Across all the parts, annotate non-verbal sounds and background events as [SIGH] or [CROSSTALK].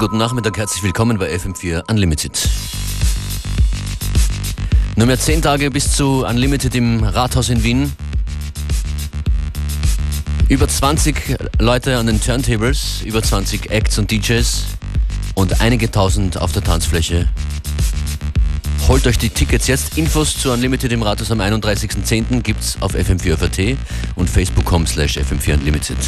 guten Nachmittag, herzlich willkommen bei FM4 Unlimited. Nur mehr zehn Tage bis zu Unlimited im Rathaus in Wien. Über 20 Leute an den Turntables, über 20 Acts und DJs und einige tausend auf der Tanzfläche. Holt euch die Tickets jetzt. Infos zu Unlimited im Rathaus am 31.10. gibt's auf fm4.at und facebook.com slash fm4unlimited.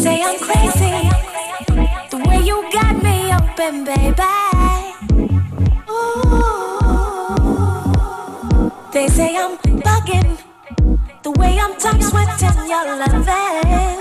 say I'm crazy. The way you got me open, baby. Ooh. They say I'm bugging. The way I'm tongue sweating your loving.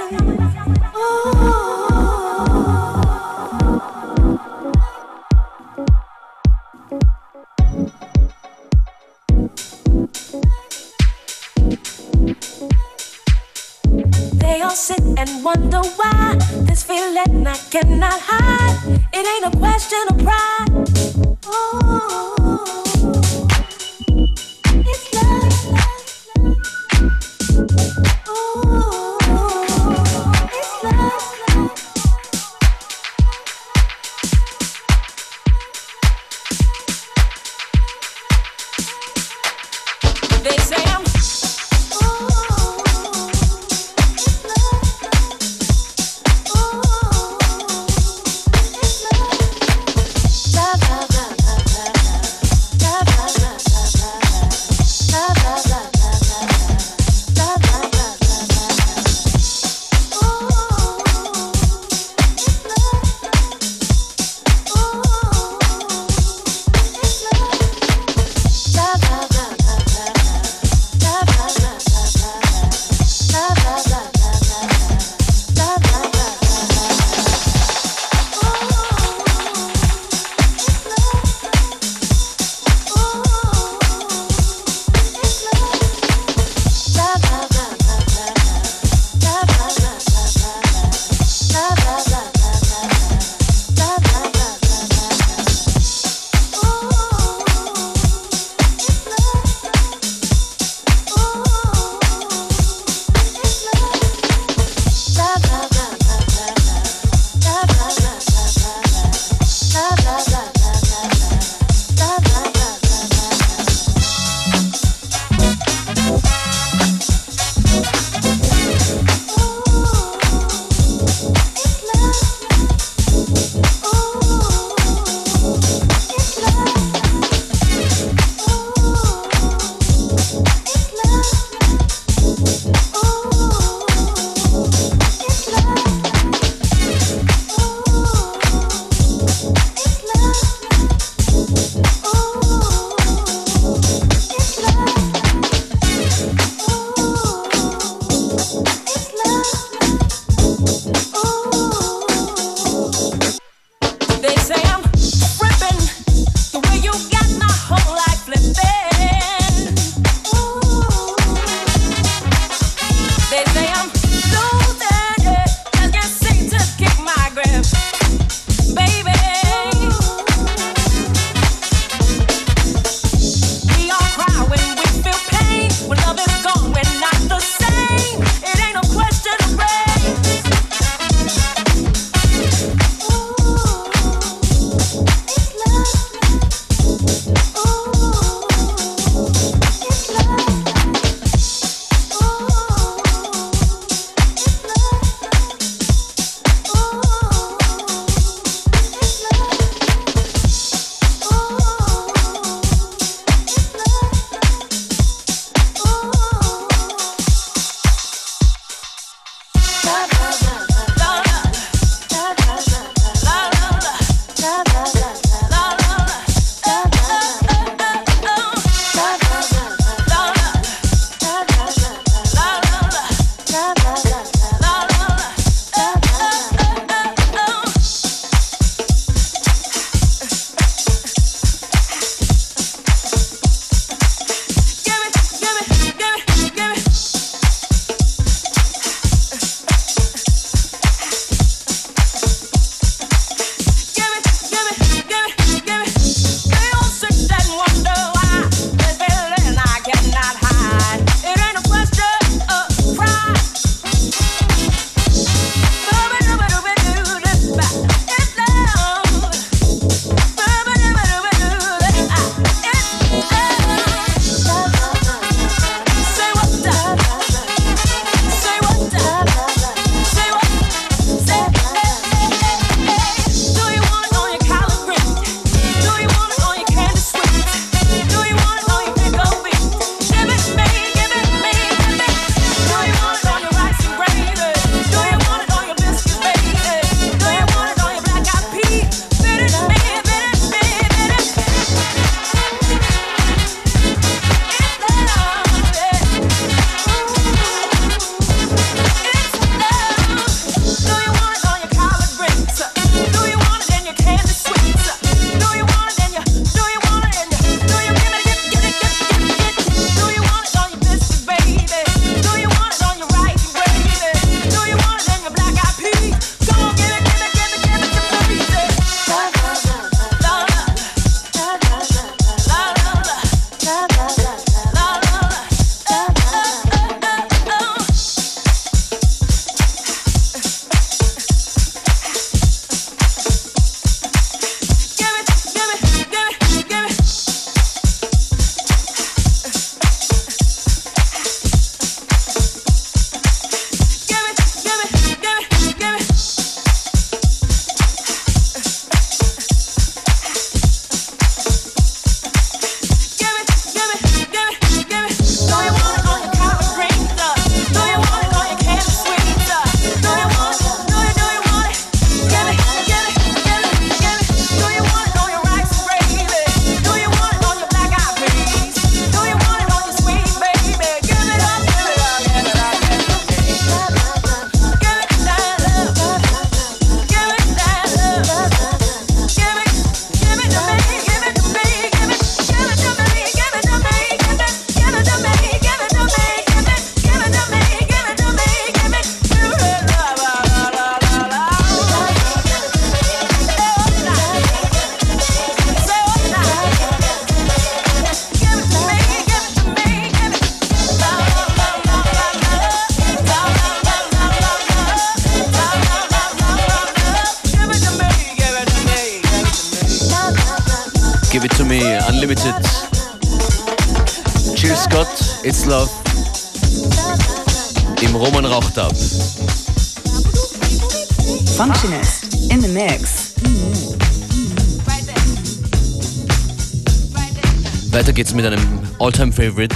All-Time-Favorite.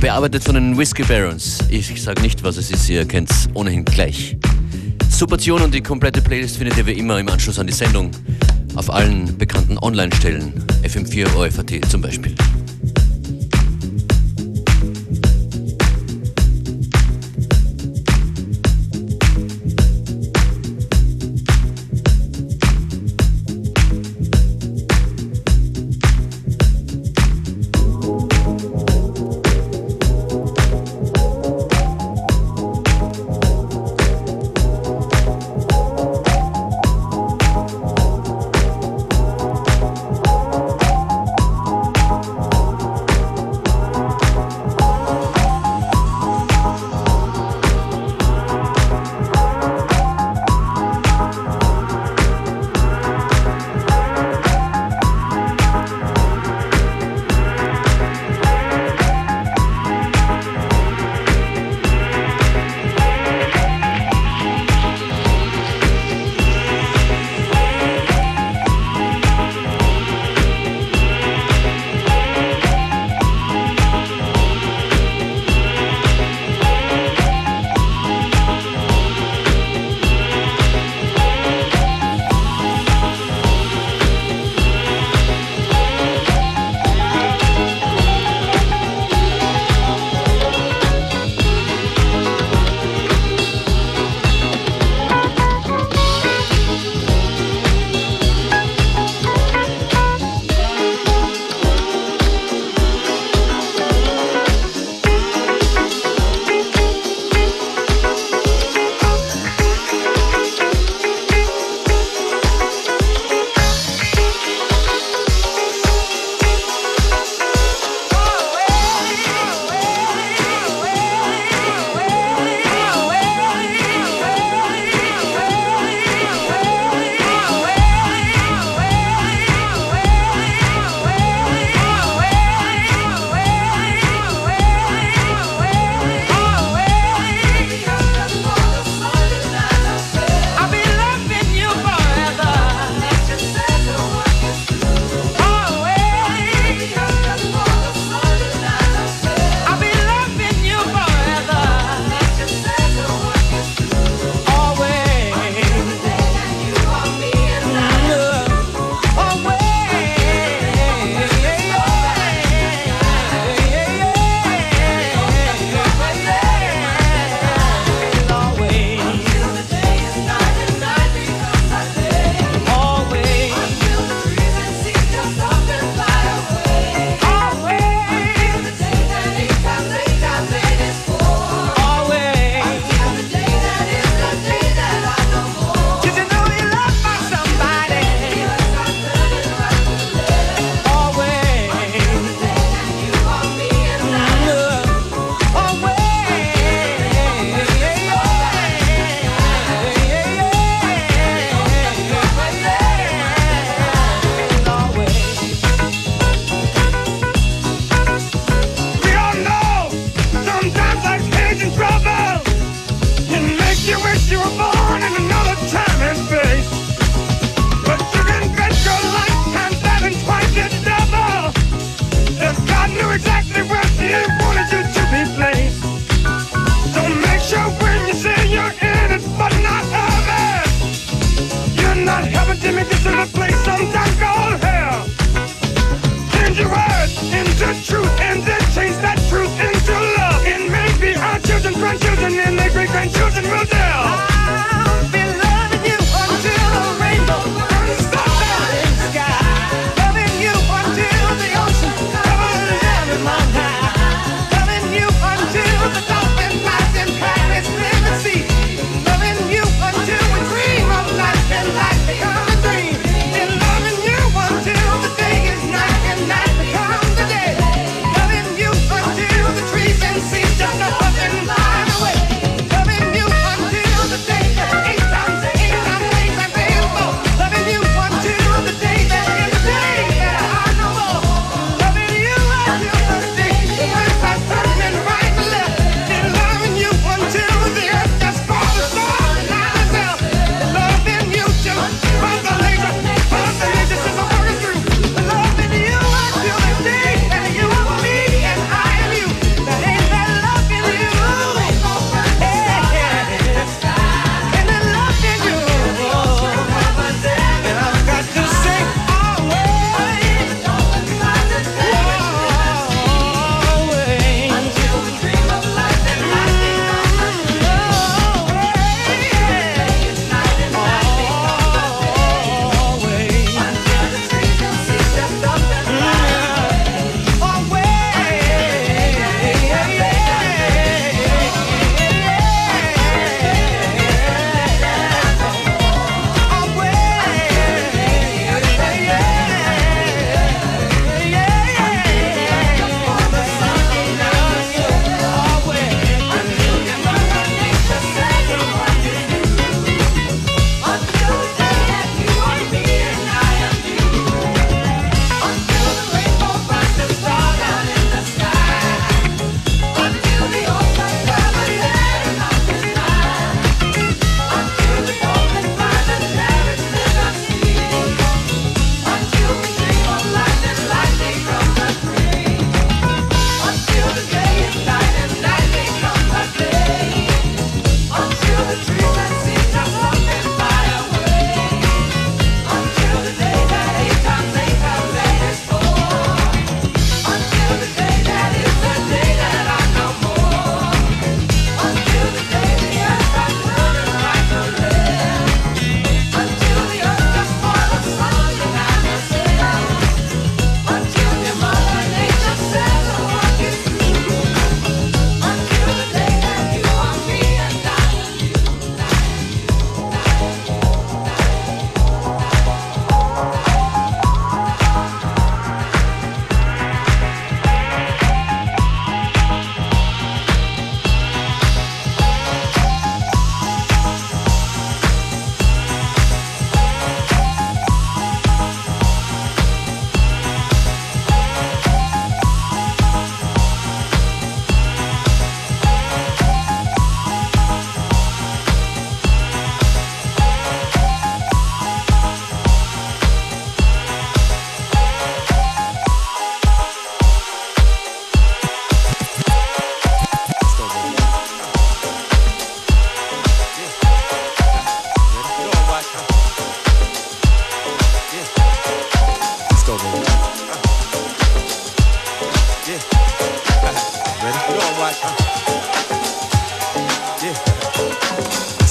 Bearbeitet von den Whiskey Barons. Ich sage nicht, was es ist, ihr kennt's ohnehin gleich. Super Tune und die komplette Playlist findet ihr wie immer im Anschluss an die Sendung auf allen bekannten Online-Stellen. FM4 OFAT zum Beispiel.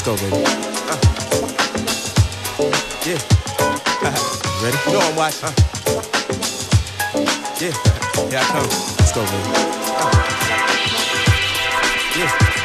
go, baby. Uh. Yeah. Uh-huh. Ready? No, I'm watching. Uh. Yeah. Here I come. Let's go, baby. Uh. Yeah.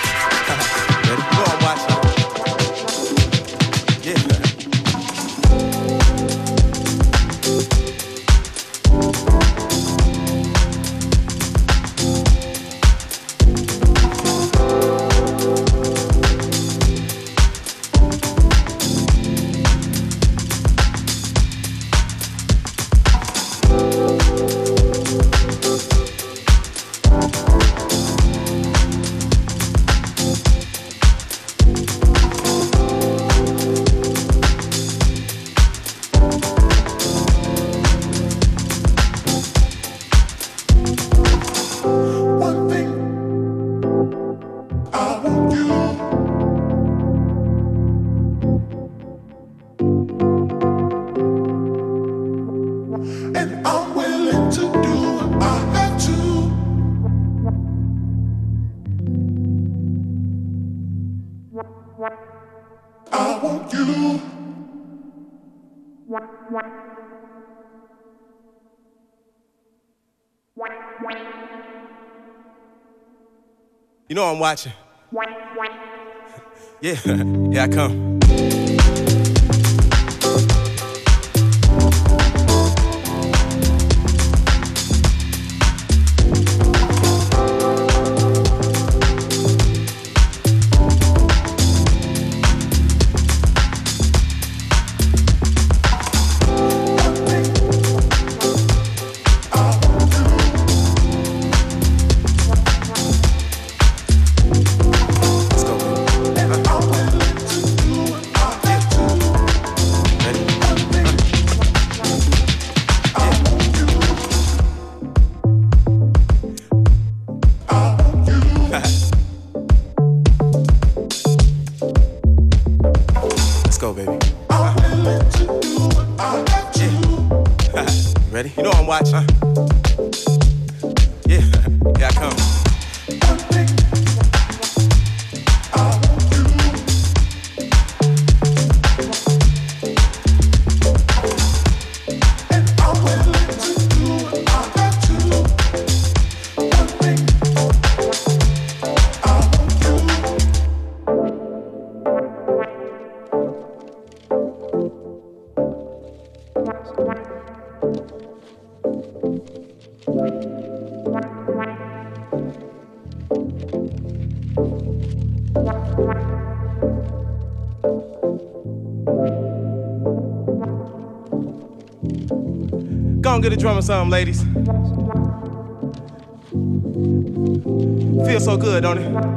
You know I'm watching. [LAUGHS] yeah, [LAUGHS] yeah, I come. something, ladies? Feels so good, don't it?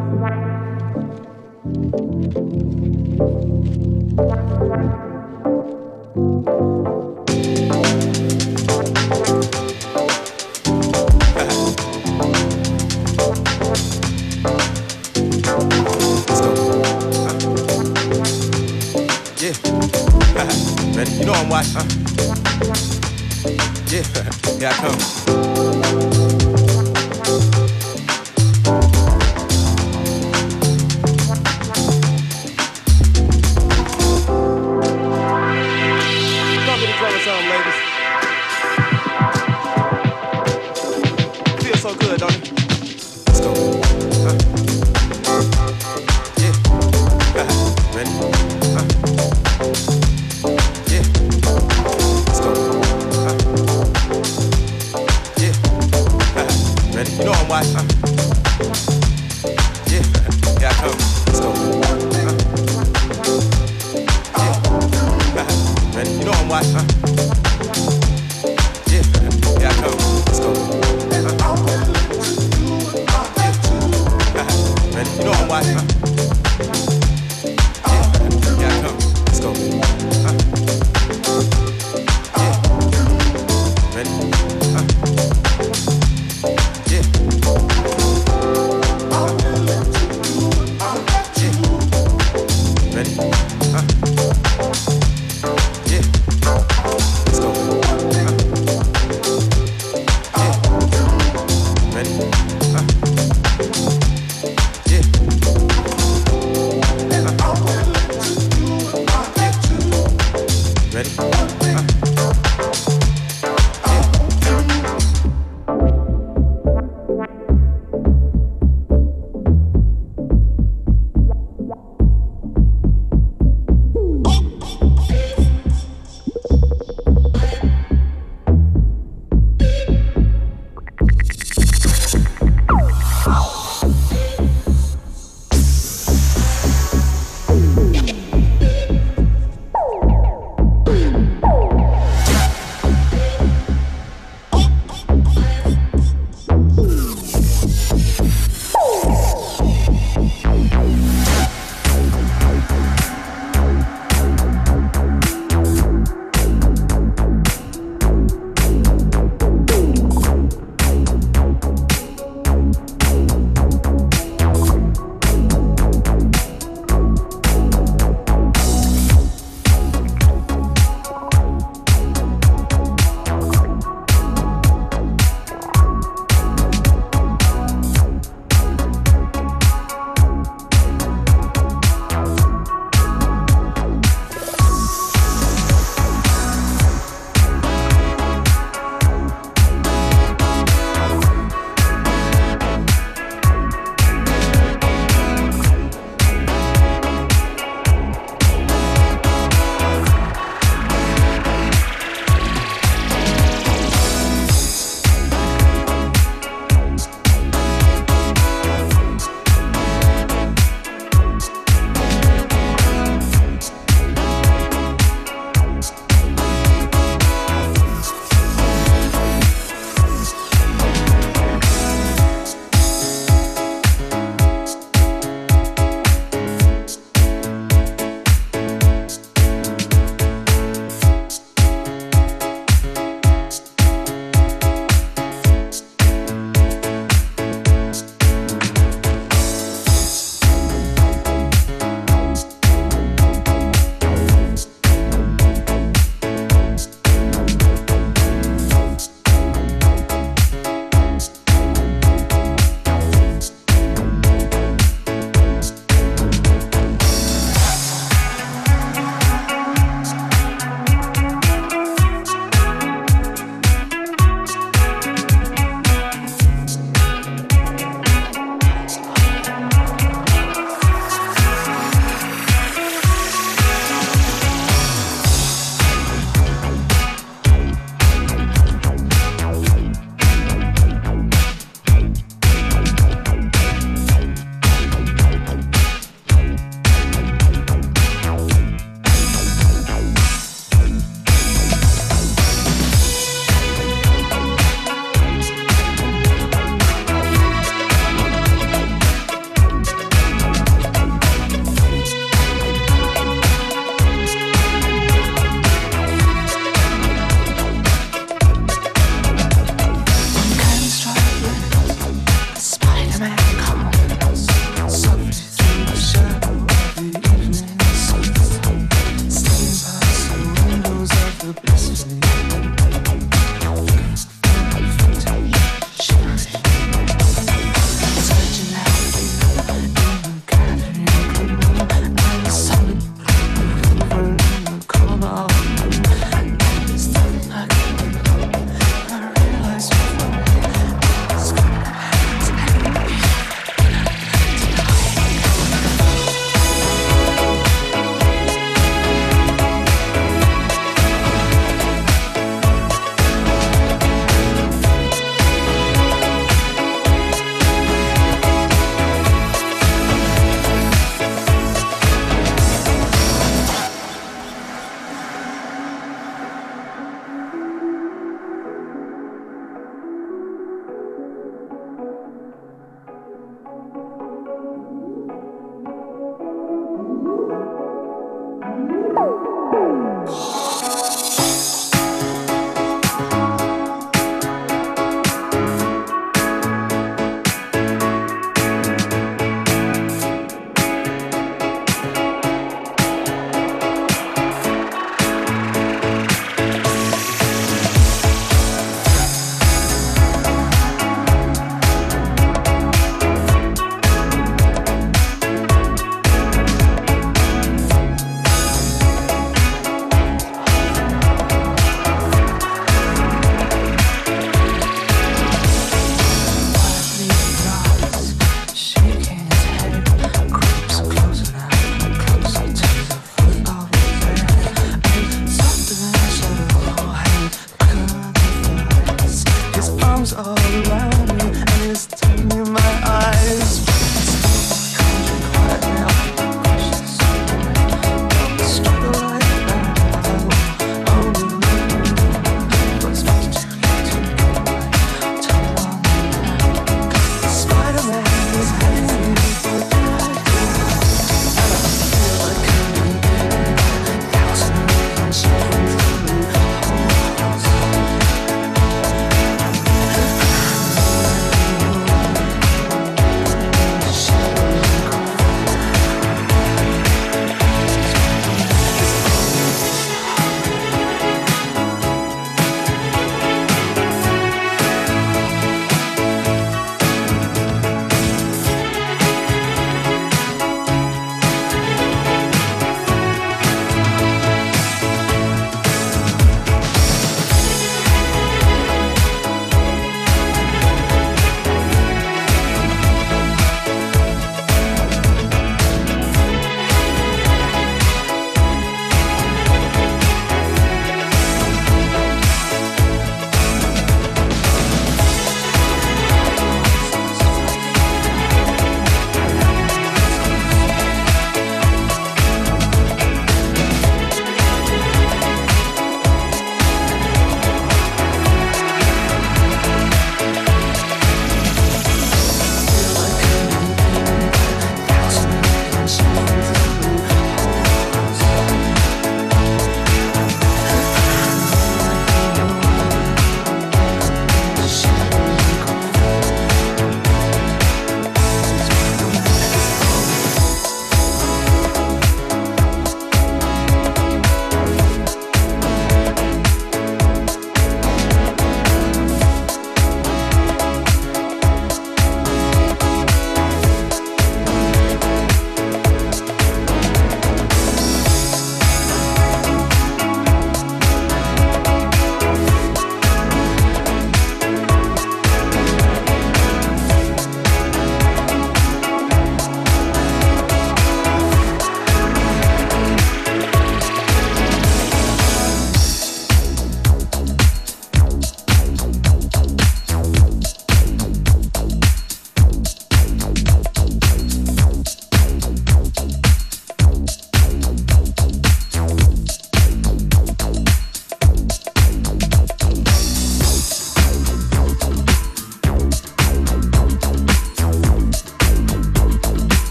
Comes all around me, and it's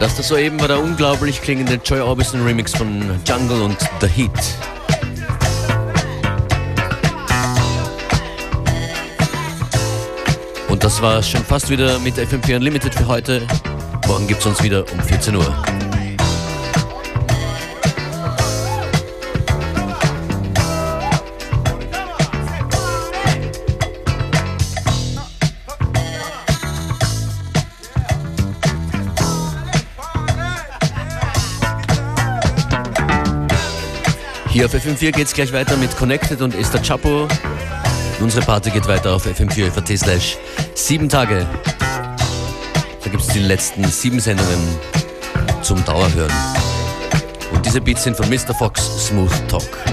Das, das soeben war der unglaublich klingende Joy Orbison Remix von Jungle und The Heat. Und das war schon fast wieder mit FMP Unlimited für heute. Morgen gibt es uns wieder um 14 Uhr. Hier auf FM4 geht's gleich weiter mit Connected und Esther Chapo. Unsere Party geht weiter auf FM4 slash sieben Tage. Da gibt's die letzten sieben Sendungen zum Dauerhören. Und diese Beats sind von Mr. Fox Smooth Talk.